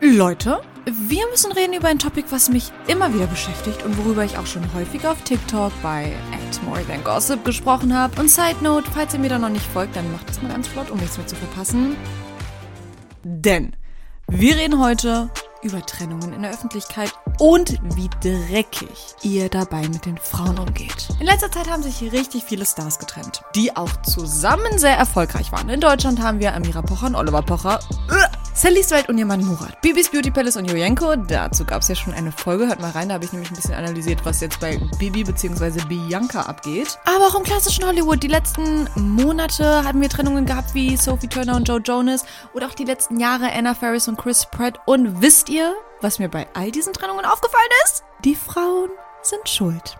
Leute, wir müssen reden über ein Topic, was mich immer wieder beschäftigt und worüber ich auch schon häufig auf TikTok bei More Than Gossip gesprochen habe. Und Side Note, falls ihr mir da noch nicht folgt, dann macht das mal ganz flott, um nichts mehr zu verpassen. Denn wir reden heute über Trennungen in der Öffentlichkeit und wie dreckig ihr dabei mit den Frauen umgeht. In letzter Zeit haben sich richtig viele Stars getrennt, die auch zusammen sehr erfolgreich waren. In Deutschland haben wir Amira Pocher und Oliver Pocher. Sally Stride und ihr Mann Murat. Bibis Beauty Palace und Jojenko. Dazu gab es ja schon eine Folge. Hört mal rein, da habe ich nämlich ein bisschen analysiert, was jetzt bei Bibi bzw. Bianca abgeht. Aber auch im klassischen Hollywood. Die letzten Monate haben wir Trennungen gehabt wie Sophie Turner und Joe Jonas. Oder auch die letzten Jahre Anna Faris und Chris Pratt. Und wisst ihr, was mir bei all diesen Trennungen aufgefallen ist? Die Frauen sind schuld.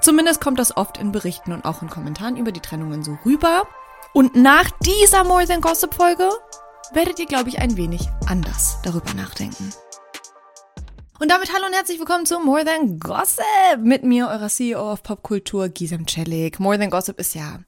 Zumindest kommt das oft in Berichten und auch in Kommentaren über die Trennungen so rüber. Und nach dieser More Than Gossip Folge werdet ihr, glaube ich, ein wenig anders darüber nachdenken. Und damit hallo und herzlich willkommen zu More Than Gossip mit mir, eurer CEO of Popkultur, Gisem Celik. More Than Gossip ist ja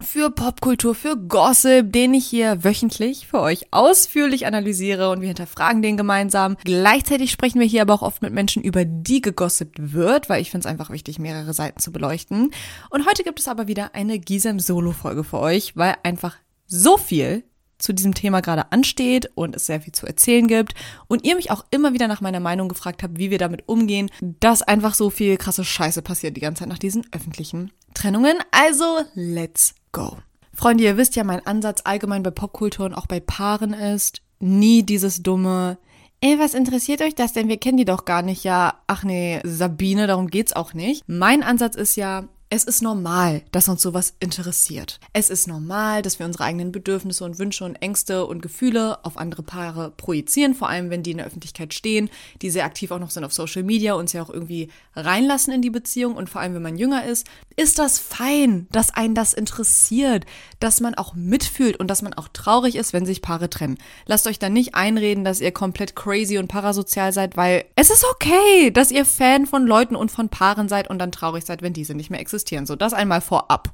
für Popkultur, für Gossip, den ich hier wöchentlich für euch ausführlich analysiere und wir hinterfragen den gemeinsam. Gleichzeitig sprechen wir hier aber auch oft mit Menschen, über die gegossipt wird, weil ich finde es einfach wichtig, mehrere Seiten zu beleuchten. Und heute gibt es aber wieder eine Gisem Solo-Folge für euch, weil einfach so viel zu diesem Thema gerade ansteht und es sehr viel zu erzählen gibt und ihr mich auch immer wieder nach meiner Meinung gefragt habt, wie wir damit umgehen, dass einfach so viel krasse Scheiße passiert die ganze Zeit nach diesen öffentlichen Trennungen. Also, let's go. Freunde, ihr wisst ja, mein Ansatz allgemein bei Popkultur und auch bei Paaren ist, nie dieses dumme, ey, was interessiert euch das denn? Wir kennen die doch gar nicht. Ja, ach nee, Sabine, darum geht's auch nicht. Mein Ansatz ist ja, es ist normal, dass uns sowas interessiert. Es ist normal, dass wir unsere eigenen Bedürfnisse und Wünsche und Ängste und Gefühle auf andere Paare projizieren, vor allem wenn die in der Öffentlichkeit stehen, die sehr aktiv auch noch sind auf Social Media und sie auch irgendwie reinlassen in die Beziehung und vor allem wenn man jünger ist, ist das fein, dass einen das interessiert, dass man auch mitfühlt und dass man auch traurig ist, wenn sich Paare trennen. Lasst euch dann nicht einreden, dass ihr komplett crazy und parasozial seid, weil es ist okay, dass ihr Fan von Leuten und von Paaren seid und dann traurig seid, wenn diese nicht mehr existieren existieren. So, das einmal vorab.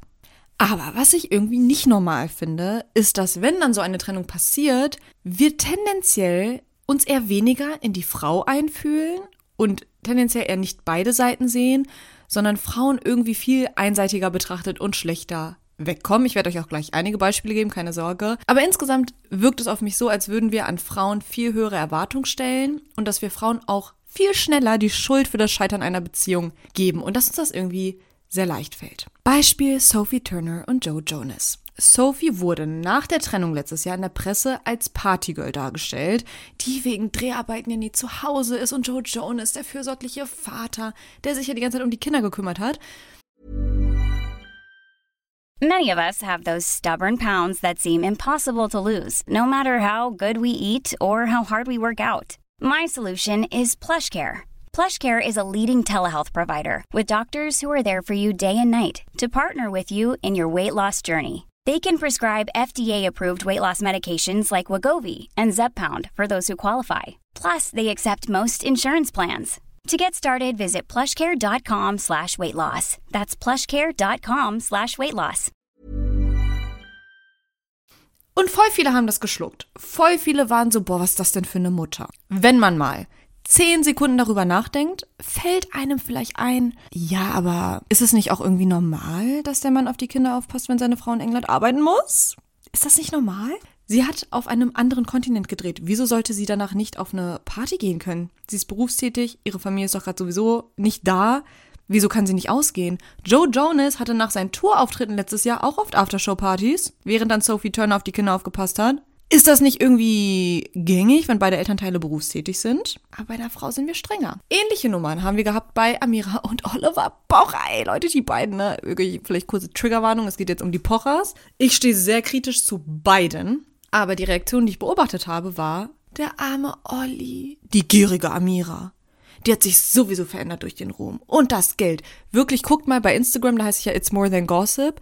Aber was ich irgendwie nicht normal finde, ist, dass wenn dann so eine Trennung passiert, wir tendenziell uns eher weniger in die Frau einfühlen und tendenziell eher nicht beide Seiten sehen, sondern Frauen irgendwie viel einseitiger betrachtet und schlechter wegkommen. Ich werde euch auch gleich einige Beispiele geben, keine Sorge. Aber insgesamt wirkt es auf mich so, als würden wir an Frauen viel höhere Erwartungen stellen und dass wir Frauen auch viel schneller die Schuld für das Scheitern einer Beziehung geben und dass uns das irgendwie sehr leicht fällt. Beispiel Sophie Turner und Joe Jonas. Sophie wurde nach der Trennung letztes Jahr in der Presse als Partygirl dargestellt, die wegen Dreharbeiten ja nie zu Hause ist und Joe Jonas, der fürsorgliche Vater, der sich ja die ganze Zeit um die Kinder gekümmert hat. Many of us have those stubborn pounds that seem impossible to lose, no matter how good we eat or how hard we work out. My solution is PlushCare. PlushCare is a leading telehealth provider with doctors who are there for you day and night to partner with you in your weight loss journey. They can prescribe FDA-approved weight loss medications like Wagovi and Zepbound for those who qualify. Plus, they accept most insurance plans. To get started, visit plushcare.com slash weight loss. That's plushcare.com slash weight loss. Und voll viele haben das geschluckt. Voll viele waren so, boah, was ist das denn für eine Mutter? Wenn man mal zehn Sekunden darüber nachdenkt, fällt einem vielleicht ein, ja, aber ist es nicht auch irgendwie normal, dass der Mann auf die Kinder aufpasst, wenn seine Frau in England arbeiten muss? Ist das nicht normal? Sie hat auf einem anderen Kontinent gedreht. Wieso sollte sie danach nicht auf eine Party gehen können? Sie ist berufstätig, ihre Familie ist doch gerade sowieso nicht da. Wieso kann sie nicht ausgehen? Joe Jonas hatte nach seinen Tourauftritten letztes Jahr auch oft Aftershow-Partys, während dann Sophie Turner auf die Kinder aufgepasst hat. Ist das nicht irgendwie gängig, wenn beide Elternteile berufstätig sind? Aber bei einer Frau sind wir strenger. Ähnliche Nummern haben wir gehabt bei Amira und Oliver Pocher. Ey, Leute, die beiden, ne? Wirklich, vielleicht kurze Triggerwarnung, es geht jetzt um die Pochers. Ich stehe sehr kritisch zu beiden. Aber die Reaktion, die ich beobachtet habe, war, der arme Olli. Die gierige Amira. Die hat sich sowieso verändert durch den Ruhm. Und das Geld. Wirklich, guckt mal bei Instagram, da heißt ich ja It's More Than Gossip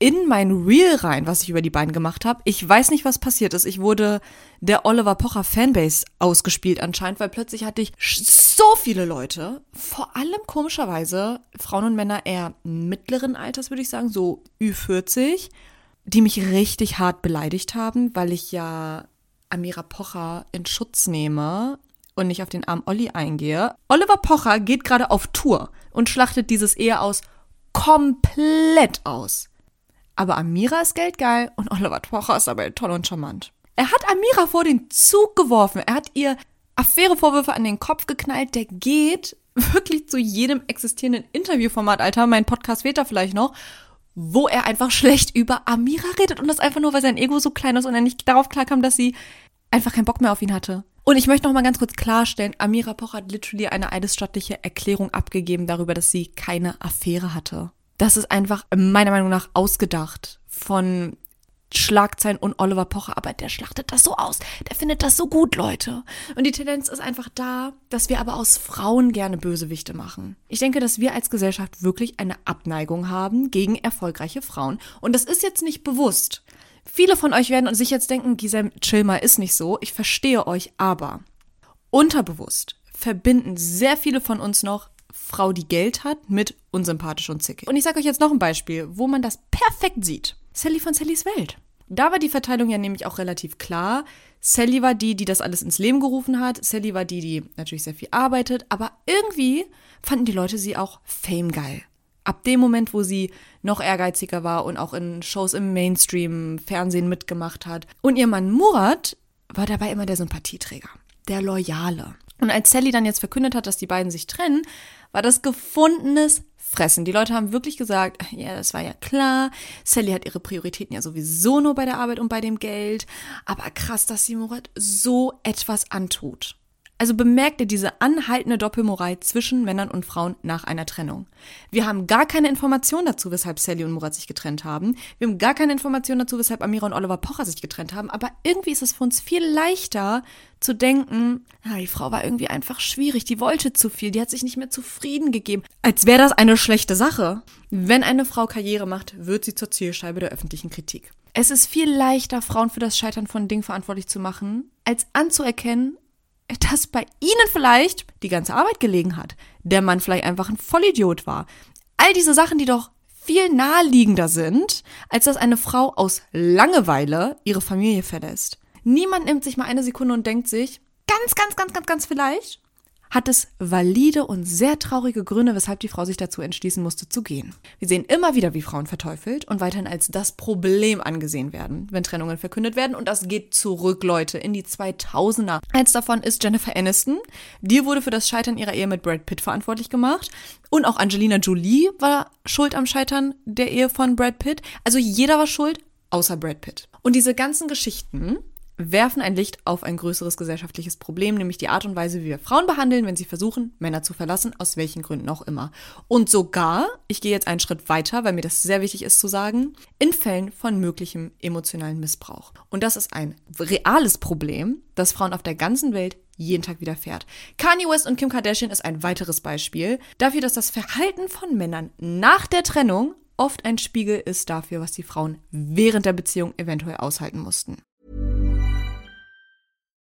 in mein Reel rein, was ich über die beiden gemacht habe. Ich weiß nicht, was passiert ist. Ich wurde der Oliver Pocher Fanbase ausgespielt anscheinend, weil plötzlich hatte ich so viele Leute, vor allem komischerweise Frauen und Männer eher mittleren Alters, würde ich sagen, so Ü40, die mich richtig hart beleidigt haben, weil ich ja Amira Pocher in Schutz nehme und nicht auf den armen Olli eingehe. Oliver Pocher geht gerade auf Tour und schlachtet dieses Ehe aus komplett aus. Aber Amira ist geldgeil und Oliver Pocher ist aber toll und charmant. Er hat Amira vor den Zug geworfen. Er hat ihr Affärevorwürfe an den Kopf geknallt. Der geht wirklich zu jedem existierenden Interviewformat, Alter. Mein Podcast wird da vielleicht noch wo er einfach schlecht über Amira redet und das einfach nur, weil sein Ego so klein ist und er nicht darauf klarkam, dass sie einfach keinen Bock mehr auf ihn hatte. Und ich möchte noch mal ganz kurz klarstellen, Amira Poch hat literally eine eidesstattliche Erklärung abgegeben darüber, dass sie keine Affäre hatte. Das ist einfach meiner Meinung nach ausgedacht von Schlagzeilen und Oliver Pocher, aber der schlachtet das so aus. Der findet das so gut, Leute. Und die Tendenz ist einfach da, dass wir aber aus Frauen gerne Bösewichte machen. Ich denke, dass wir als Gesellschaft wirklich eine Abneigung haben gegen erfolgreiche Frauen. Und das ist jetzt nicht bewusst. Viele von euch werden sich jetzt denken, Giselle, chill mal, ist nicht so. Ich verstehe euch, aber unterbewusst verbinden sehr viele von uns noch Frau, die Geld hat, mit unsympathisch und zickig. Und ich sage euch jetzt noch ein Beispiel, wo man das perfekt sieht. Sally von Sallys Welt. Da war die Verteilung ja nämlich auch relativ klar. Sally war die, die das alles ins Leben gerufen hat. Sally war die, die natürlich sehr viel arbeitet. Aber irgendwie fanden die Leute sie auch Fame geil. Ab dem Moment, wo sie noch ehrgeiziger war und auch in Shows im Mainstream, Fernsehen mitgemacht hat. Und ihr Mann Murat war dabei immer der Sympathieträger, der Loyale. Und als Sally dann jetzt verkündet hat, dass die beiden sich trennen, war das gefundenes Fressen. Die Leute haben wirklich gesagt, ja, das war ja klar. Sally hat ihre Prioritäten ja sowieso nur bei der Arbeit und bei dem Geld. Aber krass, dass sie Murat so etwas antut. Also bemerkt ihr diese anhaltende Doppelmoral zwischen Männern und Frauen nach einer Trennung. Wir haben gar keine Information dazu, weshalb Sally und Murat sich getrennt haben. Wir haben gar keine Information dazu, weshalb Amira und Oliver Pocher sich getrennt haben. Aber irgendwie ist es für uns viel leichter zu denken, ja, die Frau war irgendwie einfach schwierig, die wollte zu viel, die hat sich nicht mehr zufrieden gegeben. Als wäre das eine schlechte Sache. Wenn eine Frau Karriere macht, wird sie zur Zielscheibe der öffentlichen Kritik. Es ist viel leichter, Frauen für das Scheitern von Dingen verantwortlich zu machen, als anzuerkennen, dass bei ihnen vielleicht die ganze Arbeit gelegen hat. Der Mann vielleicht einfach ein Vollidiot war. All diese Sachen, die doch viel naheliegender sind, als dass eine Frau aus Langeweile ihre Familie verlässt. Niemand nimmt sich mal eine Sekunde und denkt sich, ganz, ganz, ganz, ganz, ganz vielleicht, hat es valide und sehr traurige Gründe, weshalb die Frau sich dazu entschließen musste zu gehen. Wir sehen immer wieder, wie Frauen verteufelt und weiterhin als das Problem angesehen werden, wenn Trennungen verkündet werden. Und das geht zurück, Leute, in die 2000er. Eins davon ist Jennifer Aniston. Die wurde für das Scheitern ihrer Ehe mit Brad Pitt verantwortlich gemacht. Und auch Angelina Jolie war schuld am Scheitern der Ehe von Brad Pitt. Also jeder war schuld, außer Brad Pitt. Und diese ganzen Geschichten werfen ein Licht auf ein größeres gesellschaftliches Problem, nämlich die Art und Weise, wie wir Frauen behandeln, wenn sie versuchen, Männer zu verlassen, aus welchen Gründen auch immer. Und sogar, ich gehe jetzt einen Schritt weiter, weil mir das sehr wichtig ist zu sagen, in Fällen von möglichem emotionalen Missbrauch. Und das ist ein reales Problem, das Frauen auf der ganzen Welt jeden Tag widerfährt. Kanye West und Kim Kardashian ist ein weiteres Beispiel dafür, dass das Verhalten von Männern nach der Trennung oft ein Spiegel ist dafür, was die Frauen während der Beziehung eventuell aushalten mussten.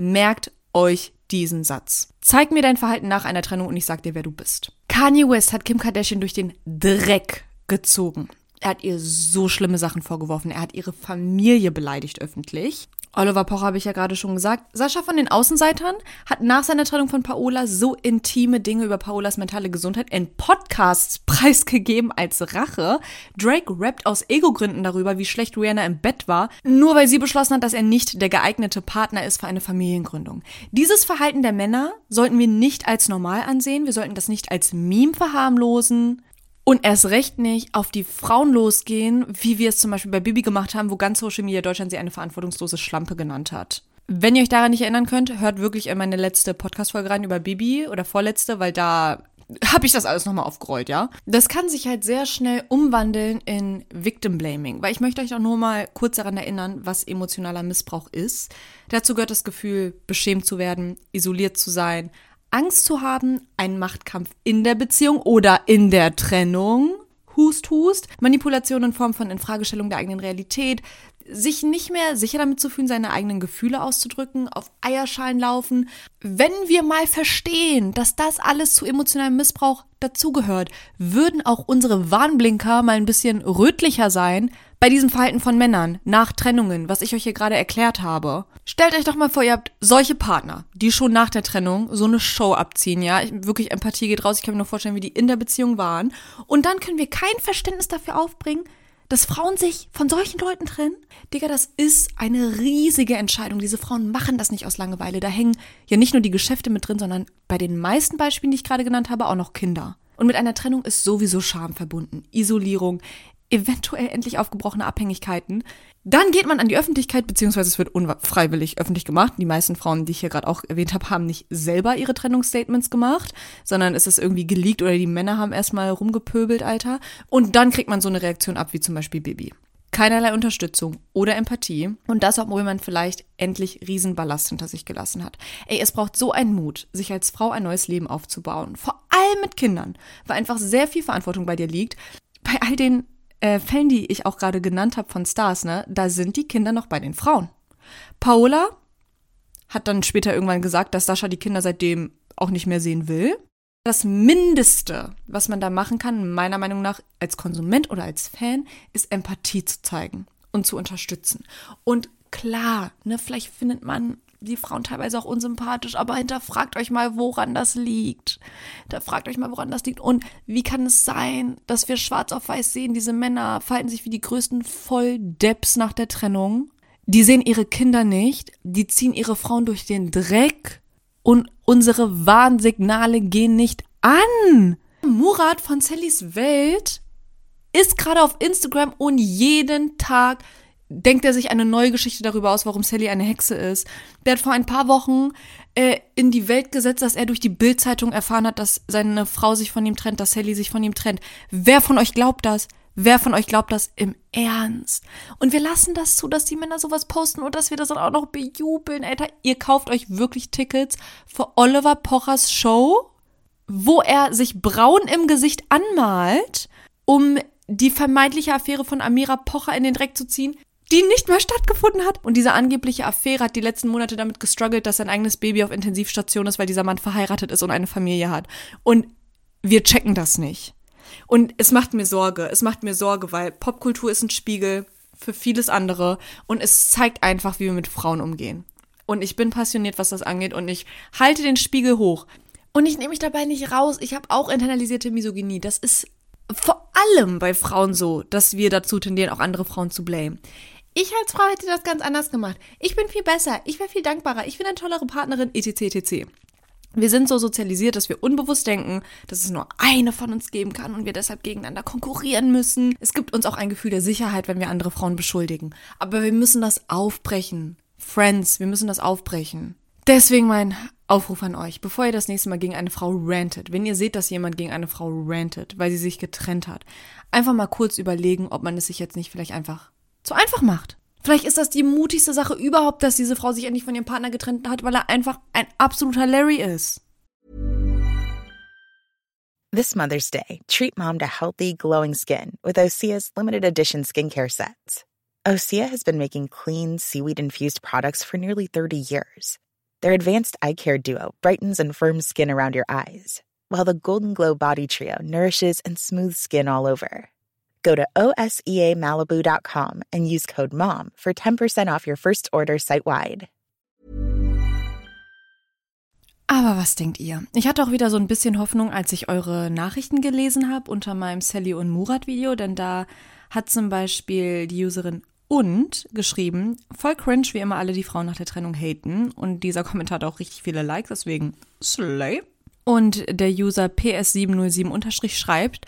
Merkt euch diesen Satz. Zeig mir dein Verhalten nach einer Trennung und ich sag dir, wer du bist. Kanye West hat Kim Kardashian durch den Dreck gezogen. Er hat ihr so schlimme Sachen vorgeworfen. Er hat ihre Familie beleidigt öffentlich. Oliver Pocher habe ich ja gerade schon gesagt. Sascha von den Außenseitern hat nach seiner Trennung von Paola so intime Dinge über Paolas mentale Gesundheit in Podcasts preisgegeben als Rache. Drake rappt aus Ego-Gründen darüber, wie schlecht Rihanna im Bett war, nur weil sie beschlossen hat, dass er nicht der geeignete Partner ist für eine Familiengründung. Dieses Verhalten der Männer sollten wir nicht als normal ansehen. Wir sollten das nicht als Meme verharmlosen. Und erst recht nicht auf die Frauen losgehen, wie wir es zum Beispiel bei Bibi gemacht haben, wo ganz Social Media Deutschland sie eine verantwortungslose Schlampe genannt hat. Wenn ihr euch daran nicht erinnern könnt, hört wirklich in meine letzte Podcast-Folge rein über Bibi oder vorletzte, weil da habe ich das alles nochmal aufgerollt, ja. Das kann sich halt sehr schnell umwandeln in Victim Blaming, weil ich möchte euch auch nur mal kurz daran erinnern, was emotionaler Missbrauch ist. Dazu gehört das Gefühl, beschämt zu werden, isoliert zu sein, Angst zu haben, einen Machtkampf in der Beziehung oder in der Trennung, Hust, Hust, Manipulation in Form von Infragestellung der eigenen Realität, sich nicht mehr sicher damit zu fühlen, seine eigenen Gefühle auszudrücken, auf Eierschalen laufen. Wenn wir mal verstehen, dass das alles zu emotionalem Missbrauch dazugehört, würden auch unsere Warnblinker mal ein bisschen rötlicher sein bei diesem Verhalten von Männern nach Trennungen, was ich euch hier gerade erklärt habe. Stellt euch doch mal vor, ihr habt solche Partner, die schon nach der Trennung so eine Show abziehen, ja? Wirklich Empathie geht raus. Ich kann mir nur vorstellen, wie die in der Beziehung waren. Und dann können wir kein Verständnis dafür aufbringen, dass Frauen sich von solchen Leuten trennen? Digga, das ist eine riesige Entscheidung. Diese Frauen machen das nicht aus Langeweile. Da hängen ja nicht nur die Geschäfte mit drin, sondern bei den meisten Beispielen, die ich gerade genannt habe, auch noch Kinder. Und mit einer Trennung ist sowieso Scham verbunden. Isolierung, eventuell endlich aufgebrochene Abhängigkeiten. Dann geht man an die Öffentlichkeit, beziehungsweise es wird unfreiwillig öffentlich gemacht. Die meisten Frauen, die ich hier gerade auch erwähnt habe, haben nicht selber ihre Trennungsstatements gemacht, sondern es ist irgendwie geleakt oder die Männer haben erstmal rumgepöbelt, Alter. Und dann kriegt man so eine Reaktion ab, wie zum Beispiel Baby. Keinerlei Unterstützung oder Empathie. Und das, obwohl man vielleicht endlich Riesenballast hinter sich gelassen hat. Ey, es braucht so einen Mut, sich als Frau ein neues Leben aufzubauen. Vor allem mit Kindern, weil einfach sehr viel Verantwortung bei dir liegt. Bei all den äh, Fällen, die ich auch gerade genannt habe von Stars, ne, da sind die Kinder noch bei den Frauen. Paola hat dann später irgendwann gesagt, dass Sascha die Kinder seitdem auch nicht mehr sehen will. Das Mindeste, was man da machen kann, meiner Meinung nach als Konsument oder als Fan, ist Empathie zu zeigen und zu unterstützen. Und klar, ne, vielleicht findet man die Frauen teilweise auch unsympathisch, aber hinterfragt euch mal, woran das liegt. Hinterfragt euch mal, woran das liegt. Und wie kann es sein, dass wir schwarz auf weiß sehen, diese Männer verhalten sich wie die größten Volldepps nach der Trennung. Die sehen ihre Kinder nicht, die ziehen ihre Frauen durch den Dreck und unsere Warnsignale gehen nicht an. Murat von Sallys Welt ist gerade auf Instagram und jeden Tag denkt er sich eine neue Geschichte darüber aus, warum Sally eine Hexe ist. Der hat vor ein paar Wochen äh, in die Welt gesetzt, dass er durch die Bildzeitung erfahren hat, dass seine Frau sich von ihm trennt, dass Sally sich von ihm trennt. Wer von euch glaubt das? Wer von euch glaubt das im Ernst? Und wir lassen das zu, dass die Männer sowas posten und dass wir das dann auch noch bejubeln. Alter, ihr kauft euch wirklich Tickets für Oliver Pochers Show, wo er sich braun im Gesicht anmalt, um die vermeintliche Affäre von Amira Pocher in den Dreck zu ziehen die nicht mehr stattgefunden hat. Und diese angebliche Affäre hat die letzten Monate damit gestruggelt, dass sein eigenes Baby auf Intensivstation ist, weil dieser Mann verheiratet ist und eine Familie hat. Und wir checken das nicht. Und es macht mir Sorge. Es macht mir Sorge, weil Popkultur ist ein Spiegel für vieles andere und es zeigt einfach, wie wir mit Frauen umgehen. Und ich bin passioniert, was das angeht und ich halte den Spiegel hoch. Und ich nehme mich dabei nicht raus. Ich habe auch internalisierte Misogynie. Das ist vor allem bei Frauen so, dass wir dazu tendieren, auch andere Frauen zu blamen. Ich als Frau hätte das ganz anders gemacht. Ich bin viel besser, ich wäre viel dankbarer, ich bin eine tollere Partnerin, etc. etc. Wir sind so sozialisiert, dass wir unbewusst denken, dass es nur eine von uns geben kann und wir deshalb gegeneinander konkurrieren müssen. Es gibt uns auch ein Gefühl der Sicherheit, wenn wir andere Frauen beschuldigen. Aber wir müssen das aufbrechen. Friends, wir müssen das aufbrechen. Deswegen mein Aufruf an euch, bevor ihr das nächste Mal gegen eine Frau rantet, wenn ihr seht, dass jemand gegen eine Frau rantet, weil sie sich getrennt hat, einfach mal kurz überlegen, ob man es sich jetzt nicht vielleicht einfach zu einfach macht. Vielleicht ist das die mutigste Sache überhaupt, dass diese Frau sich endlich von ihrem Partner getrennt hat, weil er einfach ein absoluter Larry ist. This Mother's Day, treat mom to healthy, glowing skin with Osea's limited edition skincare sets. Osea has been making clean, seaweed infused products for nearly 30 years. Their advanced eye care duo brightens and firms skin around your eyes, while the Golden Glow Body Trio nourishes and smooths skin all over. Go to OSEAMalibu.com and use code MOM for 10% off your first order site wide. Aber was denkt ihr? Ich hatte auch wieder so ein bisschen Hoffnung, als ich eure Nachrichten gelesen habe unter meinem Sally und Murat Video, denn da hat zum Beispiel die Userin und geschrieben, voll cringe, wie immer alle die Frauen nach der Trennung haten. Und dieser Kommentar hat auch richtig viele Likes, deswegen Slay. Und der User PS707 unterstrich schreibt,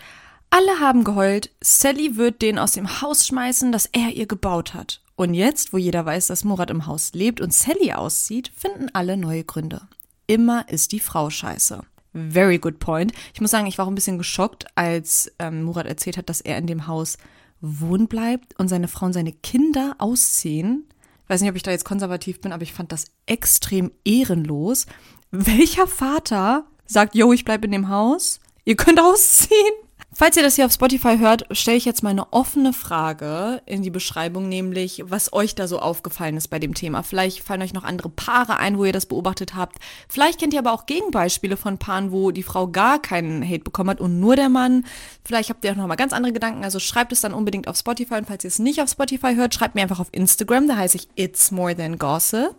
alle haben geheult, Sally wird den aus dem Haus schmeißen, das er ihr gebaut hat. Und jetzt, wo jeder weiß, dass Murat im Haus lebt und Sally auszieht, finden alle neue Gründe. Immer ist die Frau scheiße. Very good point. Ich muss sagen, ich war auch ein bisschen geschockt, als ähm, Murat erzählt hat, dass er in dem Haus wohnen bleibt und seine Frau und seine Kinder ausziehen. Ich weiß nicht, ob ich da jetzt konservativ bin, aber ich fand das extrem ehrenlos. Welcher Vater sagt, yo, ich bleib in dem Haus? Ihr könnt ausziehen? Falls ihr das hier auf Spotify hört, stelle ich jetzt mal eine offene Frage in die Beschreibung, nämlich was euch da so aufgefallen ist bei dem Thema. Vielleicht fallen euch noch andere Paare ein, wo ihr das beobachtet habt. Vielleicht kennt ihr aber auch Gegenbeispiele von Paaren, wo die Frau gar keinen Hate bekommen hat und nur der Mann. Vielleicht habt ihr auch noch mal ganz andere Gedanken. Also schreibt es dann unbedingt auf Spotify und falls ihr es nicht auf Spotify hört, schreibt mir einfach auf Instagram. Da heiße ich It's More Than Gossip.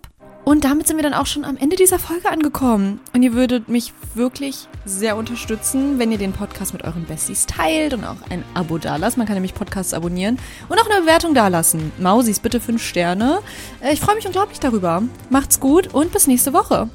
Und damit sind wir dann auch schon am Ende dieser Folge angekommen. Und ihr würdet mich wirklich sehr unterstützen, wenn ihr den Podcast mit euren Besties teilt und auch ein Abo dalasst. Man kann nämlich Podcasts abonnieren und auch eine Bewertung dalassen. Mausis, bitte fünf Sterne. Äh, ich freue mich unglaublich darüber. Macht's gut und bis nächste Woche.